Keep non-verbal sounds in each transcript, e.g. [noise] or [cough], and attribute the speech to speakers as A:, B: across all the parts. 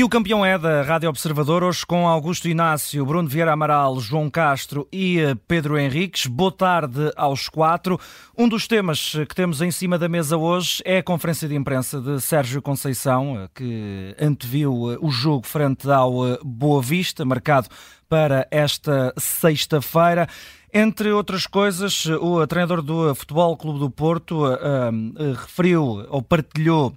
A: E o campeão é da Rádio Observador, hoje com Augusto Inácio, Bruno Vieira Amaral, João Castro e eh, Pedro Henriques. Boa tarde aos quatro. Um dos temas que temos em cima da mesa hoje é a conferência de imprensa de Sérgio Conceição, eh, que anteviu eh, o jogo frente ao Boa Vista, marcado para esta sexta-feira. Entre outras coisas, o treinador do Futebol Clube do Porto referiu ou partilhou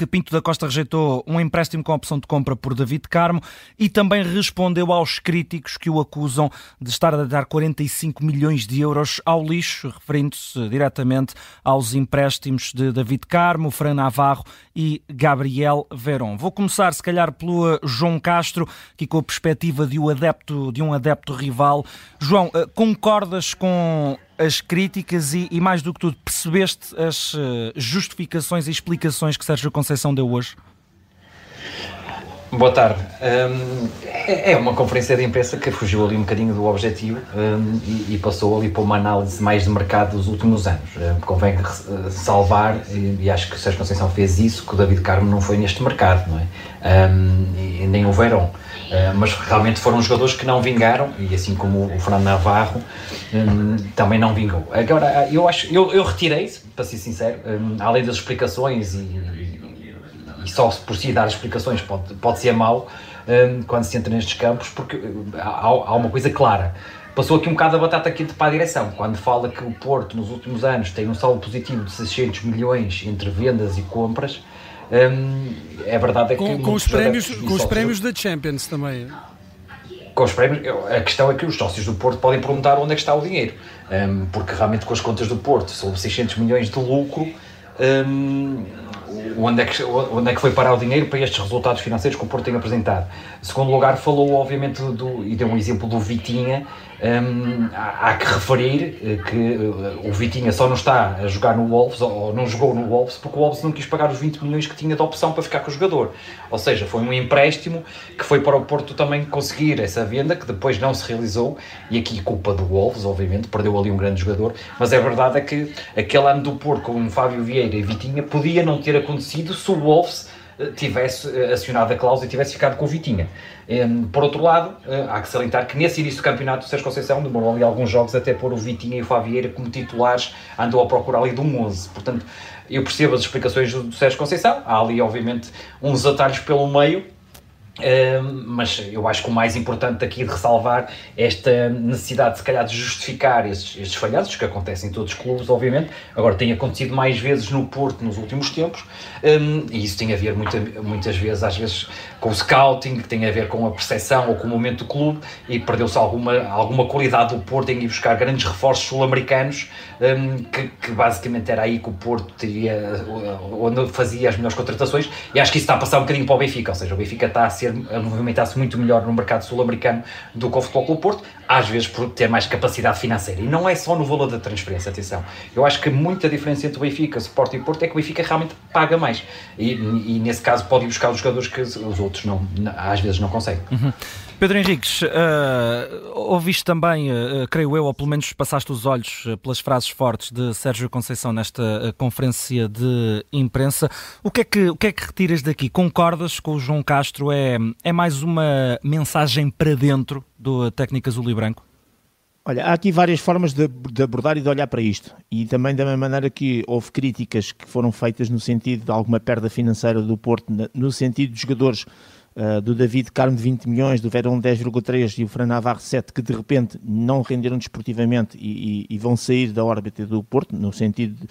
A: que Pinto da Costa rejeitou um empréstimo com opção de compra por David Carmo e também respondeu aos críticos que o acusam de estar a dar 45 milhões de euros ao lixo, referindo-se diretamente aos empréstimos de David Carmo, Fran Navarro e Gabriel Veron. Vou começar, se calhar, pelo João Castro, aqui com a perspectiva de um adepto, de um adepto rival. João, eh, concordas com as críticas e, e, mais do que tudo, percebeste as eh, justificações e explicações que Sérgio Conceição deu hoje?
B: Boa tarde. Um, é, é uma conferência de imprensa que fugiu ali um bocadinho do objetivo um, e, e, passou ali para uma análise mais de mercado dos últimos anos. Um, convém eh, salvar, e, e, acho que o Sérgio Conceição fez isso, que o David Carmo não foi neste mercado, não é? e, nem o Verão. Uh, mas realmente foram jogadores que não vingaram, e assim como o Fernando Navarro um, também não vingou. Agora, eu acho, eu, eu retirei, para ser sincero, além das explicações, e, e, e, só por si dar explicações pode, pode ser mau um, quando se entra nestes campos, porque há, há uma coisa clara passou aqui um bocado a batata quente para a direção, quando fala que o Porto nos últimos anos tem um saldo positivo de 600 milhões entre vendas e compras, Hum, é verdade é que.
C: Com, com os prémios, com os prémios da Champions também.
B: Com os prémios, a questão é que os sócios do Porto podem perguntar onde é que está o dinheiro, um, porque realmente com as contas do Porto, sobre 600 milhões de lucro, um, onde, é que, onde é que foi parar o dinheiro para estes resultados financeiros que o Porto tem apresentado. Em segundo lugar, falou obviamente do, e deu um exemplo do Vitinha, um, há, há, que referir eh, que uh, o Vitinha só não está a jogar no Wolves, ou não jogou no Wolves, porque o Wolves não quis pagar os 20 milhões que tinha de opção para ficar com o jogador. Ou seja, foi um empréstimo que foi para o Porto também conseguir essa venda, que depois não se realizou, e aqui culpa do Wolves, obviamente, perdeu ali um grande jogador, mas é verdade é que aquele ano do Porto com Fábio Vieira e Vitinha podia não ter acontecido se o Wolves tivesse eh, acionado a cláusula e tivesse ficado com o Vitinha. Por outro lado, eh, há que salientar que nesse início do campeonato, o Sérgio Conceição demorou ali alguns jogos até pôr o Vitinha e o Favieira como titulares, andou a procurar ali de um 11. Portanto, eu percebo as explicações do Sérgio Conceição, há ali obviamente uns atalhos pelo meio, mas eu acho que o mais importante aqui de ressalvar é esta necessidade, se calhar, de justificar estes, estes falhanços, que acontecem em todos os clubes, obviamente. Agora, tem acontecido mais vezes no Porto nos últimos tempos, um, e isso tem a ver muita, muitas vezes, às vezes, com o scouting, que tem a ver com a percepção ou com o momento do clube, e perdeu-se alguma, alguma qualidade do Porto em ir buscar grandes reforços sul-americanos, um, que, que, basicamente era aí que o Porto teria, onde fazia as melhores contratações, e acho que isso está a passar um bocadinho para o Benfica, ou seja, o Benfica está a ser ser, movimentar-se muito melhor no mercado sul-americano do que o Futebol Clube Porto, às vezes por ter mais capacidade financeira. E não é só no valor da transferência, atenção. Eu acho que muita diferença entre o Benfica, Sport e Porto é que o Benfica realmente paga mais. E, e nesse caso pode ir buscar os jogadores que os outros não, às vezes não conseguem.
A: Uhum. Pedro Henriques, uh, ouviste também, uh, creio eu, ou pelo menos passaste os olhos pelas frases fortes de Sérgio Conceição nesta conferência de imprensa. O que, é que, o que é que retiras daqui? Concordas com o João Castro? É, é mais uma mensagem para dentro do técnico azul e branco?
D: Olha, há aqui várias formas de, de, abordar e de olhar para isto. E também da mesma maneira que houve críticas que foram feitas no sentido de alguma perda financeira do Porto, no sentido de jogadores uh, do David Carmo de 20 milhões, do Verão 10,3 e o Fran Navarro 7, que de repente não renderam desportivamente e, e, e, vão sair da órbita do Porto, no sentido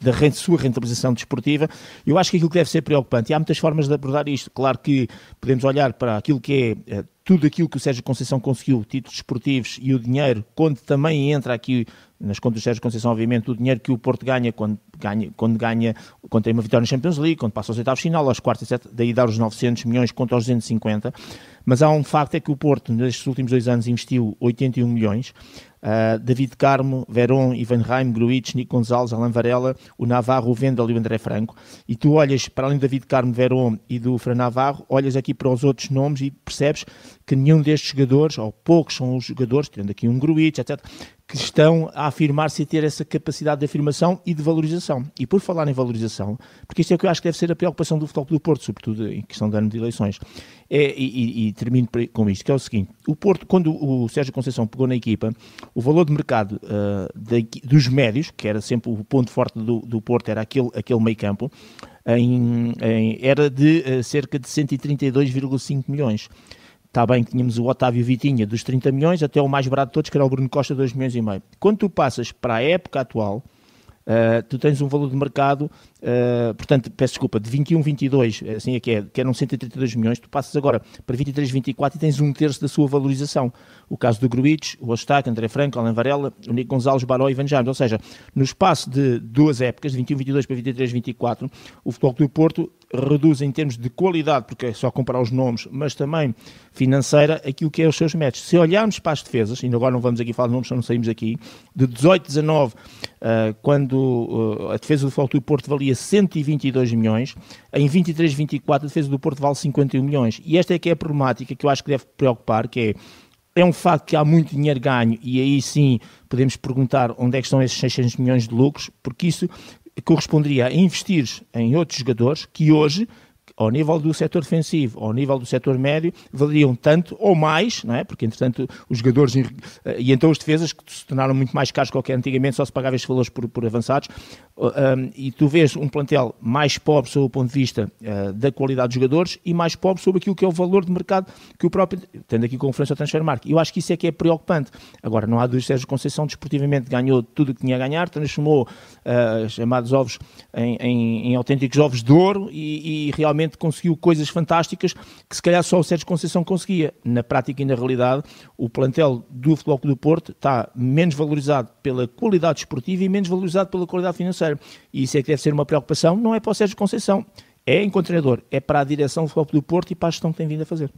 D: da sua rentabilização desportiva, eu acho que aquilo que deve ser preocupante, e há muitas formas de abordar isto, claro que podemos olhar para aquilo que é eh, tudo aquilo que o Sérgio Conceição conseguiu, títulos esportivos e o dinheiro, quando também entra aqui nas contas do Sérgio Conceição, obviamente, o dinheiro que o Porto ganha quando ganha, quando ganha, quando tem uma vitória na Champions League, quando passa aos oitavos final, aos quartos e sete, daí dar os 900 milhões contra os 250, mas há um facto é que o Porto, nestes últimos dois anos, investiu 81 milhões, Uh, David Carmo, Veron, Ivan Reim, Gruitch, Nico Gonzalez, Alain Varela, o Navarro, o Vendel e o André Franco. E tu olhas para além do David Carmo, Veron e do Fran Navarro, olhas aqui para os outros nomes e percebes que nenhum destes jogadores, ou poucos são os jogadores, tendo aqui um Gruitch, etc., que estão a afirmar-se e ter essa capacidade de afirmação e de valorização. E por falar em valorização, porque isto é o que eu acho que deve ser a preocupação do futebol do Porto, sobretudo em questão de ano de eleições, é, e, e, termino com isto, que é o seguinte, o Porto, quando o Sérgio Conceição pegou na equipa, o valor de mercado uh, de, dos médios, que era sempre o ponto forte do, do Porto, era aquele, aquele meio campo, em, em, era de uh, cerca de 132,5 milhões. Está bem que tínhamos o Otávio Vitinha dos 30 milhões até o mais barato de todos, que era o Bruno Costa, 2 milhões e meio. Quando tu passas para a época atual, uh, tu tens um valor de mercado Uh, portanto, peço desculpa, de 21, 22, assim é que é, que eram 132 milhões, tu passas agora para 23, 24 e tens um terço da sua valorização. O caso do Gruitch, o Ostaque, André Franco, Alain Varela, o Nico Gonçalves, Baró e Ivan James. Ou seja, no espaço de duas épocas, de 21, 22 para 23, 24, o Futebol do Porto reduz em termos de qualidade, porque é só comparar os nomes, mas também financeira, aquilo que é os seus métodos. Se olharmos para as defesas, ainda agora não vamos aqui falar de nomes, só não saímos aqui, de 18, 19, uh, quando uh, a defesa do Futebol do Porto valia valia 122 milhões, em 23, 24 a defesa do Porto vale 51 milhões. E esta é que é a problemática que eu acho que deve preocupar, que é, é um facto que há muito dinheiro ganho e aí sim podemos perguntar onde é que estão esses 600 milhões de lucros, porque isso corresponderia a investir em outros jogadores que hoje ao nível do setor defensivo, ao nível do setor médio, valeriam tanto ou mais, não é? porque entretanto os jogadores eh, e então as defesas que se tornaram muito mais caros que antigamente, só se pagava estes valores por, por avançados, um, e tu vês um plantel mais pobre sob o ponto de vista uh, da qualidade dos jogadores e mais pobre sobre aquilo que é o valor de mercado que o próprio, tendo aqui conferência ao Transfermarkt. Eu acho que isso é que é preocupante. Agora, não há dúvida, Sérgio Conceição desportivamente ganhou tudo o que tinha a ganhar, transformou uh, chamados ovos em, em, em, autênticos ovos de ouro e, e, realmente conseguiu coisas fantásticas que se calhar só o Sérgio Conceição conseguia. Na prática e na realidade, o plantel do Futebol do Porto está menos valorizado pela qualidade esportiva e menos valorizado pela qualidade financeira. E isso é que deve ser uma preocupação, não é para o Sérgio Conceição, é enquanto treinador, é para a direção do futebol do Porto e para a gestão que tem vindo a fazer.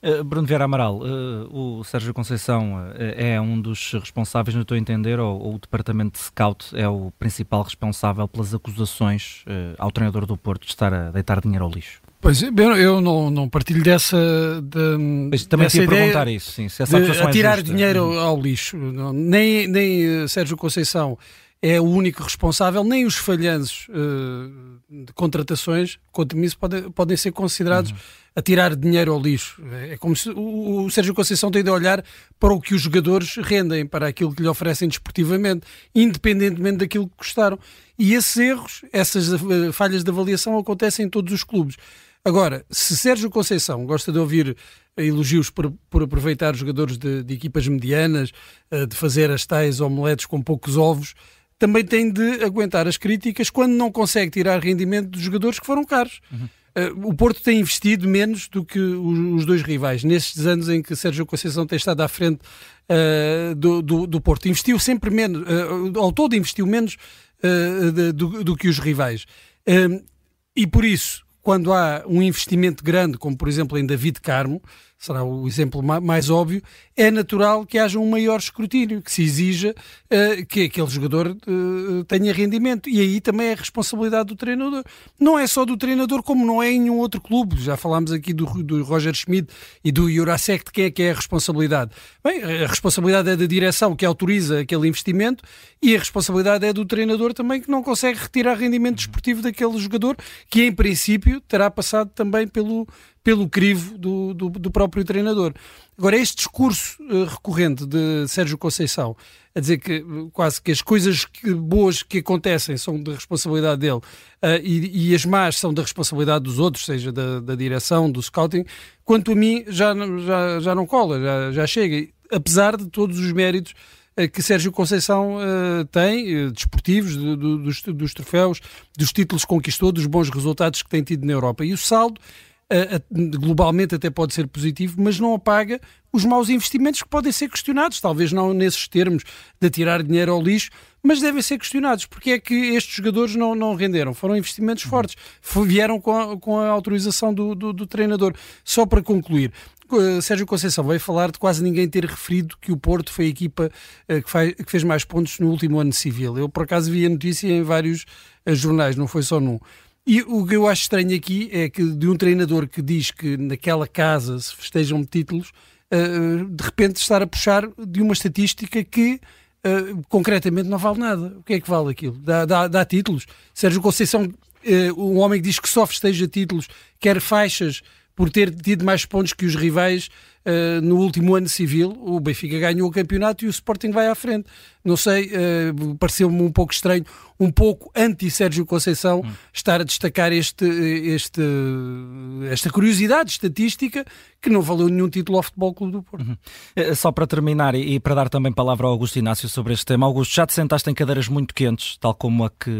A: Uh, Bruno Vieira Amaral, uh, o Sérgio Conceição uh, é um dos responsáveis, no teu entender, ou, o departamento de scout é o principal responsável pelas acusações ao treinador do Porto de estar a deitar dinheiro ao lixo?
C: Pois, eu não, não partilho dessa. De,
A: Mas também dessa ideia perguntar isso, sim, se essa
C: de atirar é dinheiro ao lixo. Não, nem, nem Sérgio Conceição é o único responsável, nem os falhanços uh, de contratações, quanto isso, podem, ser considerados uhum. a tirar dinheiro ao lixo. É como se o, o, Sérgio Conceição tem de olhar para o que os jogadores rendem, para aquilo que lhe oferecem desportivamente, independentemente daquilo que custaram. E esses erros, essas uh, falhas de avaliação acontecem em todos os clubes. Agora, se Sérgio Conceição gosta de ouvir elogios por, por aproveitar jogadores de, de equipas medianas, de fazer as tais omeletes com poucos ovos, também tem de aguentar as críticas quando não consegue tirar rendimento dos jogadores que foram caros. Uhum. Uh, o Porto tem investido menos do que os, os, dois rivais, nestes anos em que Sérgio Conceição tem estado à frente uh, do, do, do, Porto. Investiu sempre menos, uh, ao todo investiu menos de, do, do, que os rivais. e por isso, quando há um investimento grande, como por exemplo em David Carmo, será o exemplo mais óbvio, é natural que haja um maior escrutínio, que se exija uh, que aquele jogador uh, tenha rendimento. E aí também é responsabilidade do treinador. Não é só do treinador, como não é em nenhum outro clube. Já falámos aqui do, do Roger Schmidt e do Jurasek, de quem é que é a responsabilidade? Bem, a responsabilidade é da direção que autoriza aquele investimento e a responsabilidade é do treinador também que não consegue retirar rendimento desportivo daquele jogador, que em princípio terá passado também pelo pelo crivo do, do, do próprio treinador. Agora, este discurso uh, recorrente de Sérgio Conceição, a dizer que uh, quase que as coisas que, boas que acontecem são de responsabilidade dele uh, e, e, as más são da responsabilidade dos outros, seja da, da, direção, do scouting, quanto a mim já, já, já não cola, já, já chega. Apesar de todos os méritos que Sérgio Conceição uh, tem, uh, desportivos, do, do, dos, dos, troféus, dos títulos que conquistou, dos bons resultados que tem tido na Europa. E o saldo globalmente até pode ser positivo, mas não apaga os maus investimentos que podem ser questionados, talvez não nesses termos de tirar dinheiro ao lixo, mas devem ser questionados. Porque é que estes jogadores não, não renderam? Foram investimentos uhum. fortes, vieram com a, com a autorização do, do, do treinador. Só para concluir, Sérgio Conceição veio falar de quase ninguém ter referido que o Porto foi a equipa uh, que, fez mais pontos no último ano civil. Eu, por acaso, vi a notícia em vários uh, jornais, não foi só num. E o que eu acho estranho aqui é que de um treinador que diz que naquela casa se festejam títulos, uh, de repente estar a puxar de uma estatística que uh, concretamente não vale nada. O que é que vale aquilo? Dá, dá, dá títulos. Sérgio Conceição, um homem que diz que só festeja títulos, quer faixas por ter tido mais pontos que os rivais uh, no último ano civil. O Benfica ganhou o campeonato e o Sporting vai à frente. Não sei, uh, pareceu-me um pouco estranho, um pouco anti-Sérgio Conceição, hum. estar a destacar este, este, esta curiosidade estatística que não valeu nenhum título ao Futebol Clube do Porto. Uhum.
A: Eh, só para terminar e para dar também palavra ao Augusto Inácio sobre este tema. Augusto, já te sentaste em cadeiras muito quentes, tal como a que,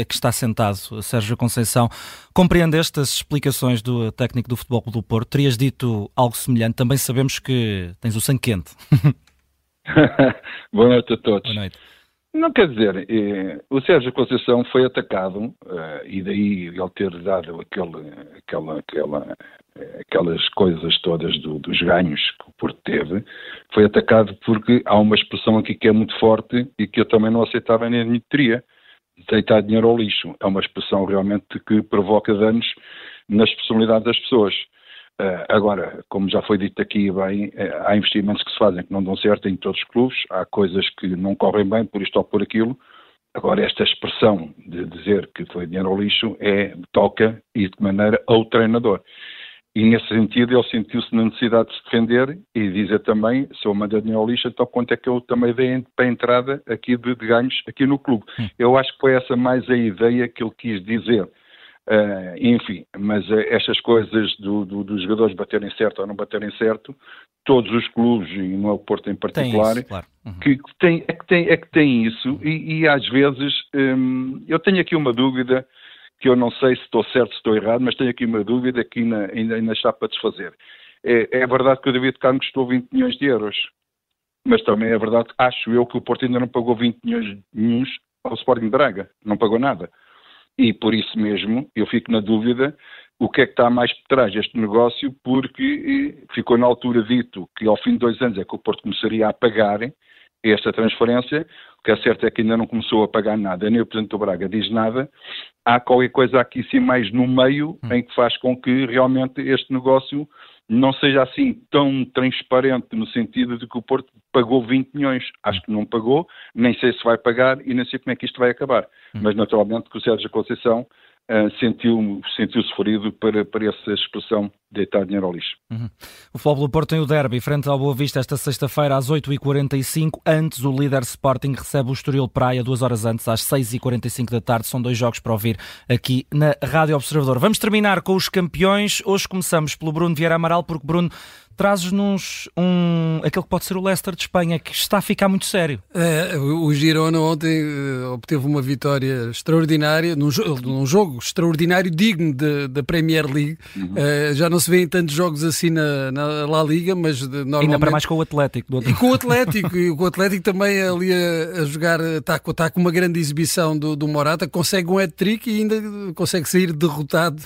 A: a que está sentado Sérgio Conceição. Compreendeste as explicações do técnico do Futebol Clube do Porto? Terias dito algo semelhante? Também sabemos que tens o sangue quente. [laughs]
E: Boa noite a todos.
A: Boa noite.
E: Não quer dizer, eh, o Sérgio Conceição foi atacado eh, e daí ele ter dado aquele, aquela, aquela, eh, aquelas coisas todas do, dos ganhos que o Porto teve, foi atacado porque há uma expressão aqui que é muito forte e que eu também não aceitava nem admitiria, deitar dinheiro ao lixo. É uma expressão realmente que provoca danos nas personalidades das pessoas. Uh, agora, como já foi dito aqui bem, uh, há investimentos que se fazem que não dão certo em todos os clubes, há coisas que não correm bem por isto ou por aquilo. Agora, esta expressão de dizer que foi dinheiro ao lixo é toca e de maneira ao treinador. E nesse sentido ele sentiu-se na necessidade de se defender e dizer também, se eu mandar dinheiro ao lixo, então quanto é que eu também dei para a entrada aqui de, de ganhos aqui no clube. Hum. Eu acho que foi essa mais a ideia que ele quis dizer. Uh, enfim, mas uh, estas coisas do, do, dos jogadores baterem certo ou não baterem certo, todos os clubes, e não é o Porto em particular, isso, claro. uhum. que, que tem, é, que tem, é que tem isso, e, e às vezes um, eu tenho aqui uma dúvida que eu não sei se estou certo, se estou errado, mas tenho aqui uma dúvida que ainda, ainda, ainda está para desfazer. É, é verdade que o David Carmo custou 20 milhões de euros, mas também é verdade, acho eu, que o Porto ainda não pagou 20 milhões ao Sporting Braga, não pagou nada. E por isso mesmo eu fico na dúvida o que é que está mais por trás deste negócio, porque eh, ficou na altura dito que ao fim de dois anos é que o Porto começaria a pagar esta transferência. O que é certo é que ainda não começou a pagar nada, nem o Presidente do Braga diz nada. Há qualquer coisa aqui sim mais no meio hum. em que faz com que realmente este negócio não seja assim tão transparente no sentido de que o Porto pagou 20 milhões. Acho que não pagou, nem sei se vai pagar e nem sei como é que isto vai acabar. Hum. Mas naturalmente que o Sérgio Conceição sentiu, sentiu-se ferido para, para essa expressão deitar dinheiro ao lixo.
A: Uhum. O Futebol do Porto tem o derby frente ao Boa Vista esta sexta-feira às 8h45. Antes, o líder Sporting recebe o Estoril Praia duas horas antes, às 6h45 da tarde. São dois jogos para ouvir aqui na Rádio Observador. Vamos terminar com os campeões. Hoje começamos pelo Bruno Vieira Amaral, porque Bruno trazes-nos um, aquele que pode ser o Leicester de Espanha, que está a ficar muito sério.
C: É, o Girona ontem uh, obteve uma vitória extraordinária, num, num jogo extraordinário, digno da Premier League. Uhum. Uh, já não se vê em tantos jogos assim na, na La Liga, mas de, normalmente...
A: Ainda para mais com o Atlético. Do
C: outro... E com o Atlético, e com o Atlético também ali a, a jogar, está, está com uma grande exibição do, do Morata, consegue um hat-trick e ainda consegue sair derrotado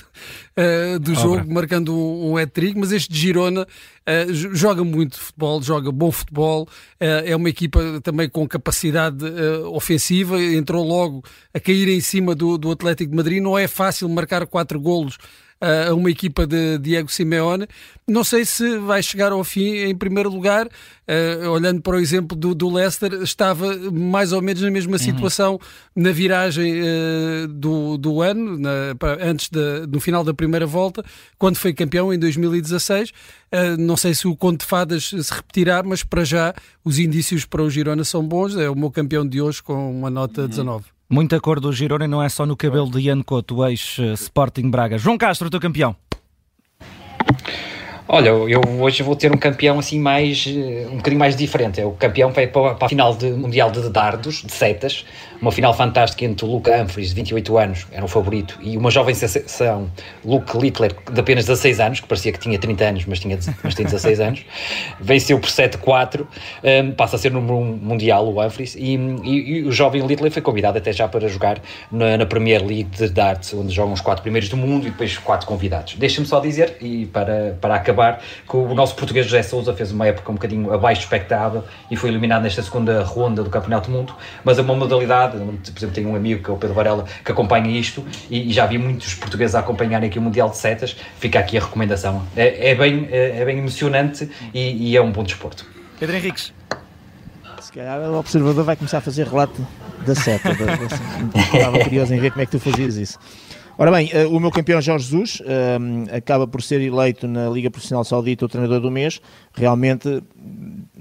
C: uh, do jogo, marcando um, um hat-trick, mas este Girona Uh, joga muito futebol, joga bom futebol, uh, é uma equipa também com capacidade ofensiva, entrou logo a cair em cima do, do Atlético de Madrid. Não é fácil marcar quatro golos a uma equipa de Diego Simeone. Não sei se vai chegar ao fim em primeiro lugar, uh, olhando para o exemplo do, do, Leicester, estava mais ou menos na mesma uhum. situação na viragem uh, do, do ano, na, antes de, no final da primeira volta, quando foi campeão em 2016. Uh, eh, não sei se o conto de fadas se repetirá, mas para já os indícios para o Girona são bons. É o meu campeão de hoje com uma nota uhum. 19.
A: Muita cor do Girona e não é só no cabelo de Ian Couto, ex-Sporting Braga. João Castro, o teu campeão.
B: Olha, eu hoje vou ter um campeão assim mais, eh, um bocadinho mais diferente. É o campeão vai para a final de, mundial de dardos, de setas, uma final fantástica entre o Luke Humphries, de 28 anos, era o favorito, e uma jovem sensação, Luke Littler, de apenas 16 anos, que parecia que tinha 30 anos, mas tinha, mas tinha 16 anos, [laughs] venceu por 7-4, um, passa a ser número 1 mundial o Humphries, e, e, e, o jovem Littler foi convidado até já para jogar na, na Premier League de darts, onde jogam os quatro primeiros do mundo e depois quatro convidados. Deixa-me só dizer, e para, para acabar acabar, que o nosso português José Souza fez uma época um bocadinho abaixo expectável e foi eliminado nesta segunda ronda do Campeonato do Mundo, mas é uma modalidade, por exemplo, tenho um amigo que é o Pedro Varela que acompanha isto e, e já vi muitos portugueses a acompanharem aqui o Mundial de Setas, fica aqui a recomendação. É, é bem, é, é, bem emocionante e, e, é um bom desporto.
A: Pedro Henriques.
D: Se calhar o observador vai começar a fazer relato da seta. Estava curioso em ver como é que tu fazias isso. Ora bem, uh, o meu campeão Jorge Jesus uh, acaba por ser eleito na Liga Profissional Saudita o treinador do mês. Realmente,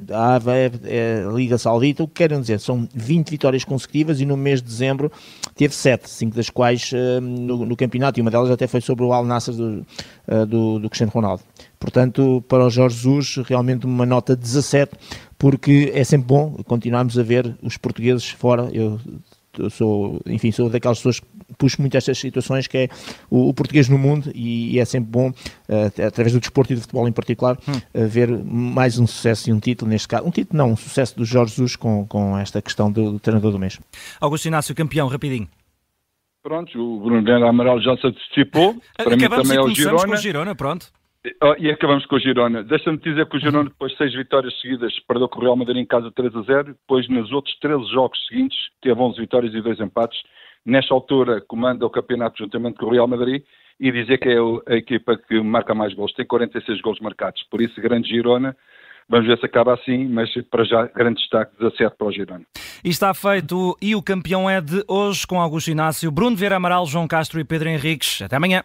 D: a AVA é, é a Liga Saudita. O que querem dizer? São 20 vitórias consecutivas e no mês de dezembro teve 7, 5 das quais uh, no, no, campeonato e uma delas até foi sobre o Al Nassr do, do, do Cristiano Ronaldo. Portanto, para o Jorge Jesus, realmente uma nota 17, porque é sempre bom continuarmos a ver os portugueses fora. Eu eu sou, enfim, sou daquelas pessoas que puxo muito estas situações, que é o, o português no mundo, e, e é sempre bom, uh, através do desporto e do futebol em particular, hum. uh, ver mais um sucesso e um título, neste caso, um título não, um sucesso do Jorge Jesus com, com esta questão do, do treinador do mês.
A: Augusto Inácio, campeão, rapidinho.
E: Pronto, o Bruno Guilherme Amaral já se antecipou. Para
A: Acabamos
E: mim também
A: é o
E: Girona.
A: com o Girona, pronto.
E: Oh, e acabamos com o Girona. Deixa-me dizer que o Girona, depois de seis vitórias seguidas, perdeu com o Real Madrid em casa 3 a 0. Depois, nos outros 13 jogos seguintes, teve 11 vitórias e 2 empates. Nesta altura, comanda o campeonato juntamente com o Real Madrid e dizer que é a equipa que marca mais gols. Tem 46 gols marcados. Por isso, grande Girona. Vamos ver se acaba assim, mas para já, grande destaque, 17 para o Girona.
A: E está feito. E o campeão é de hoje com Augusto Inácio, Bruno Vieira Amaral, João Castro e Pedro Henriques. Até amanhã.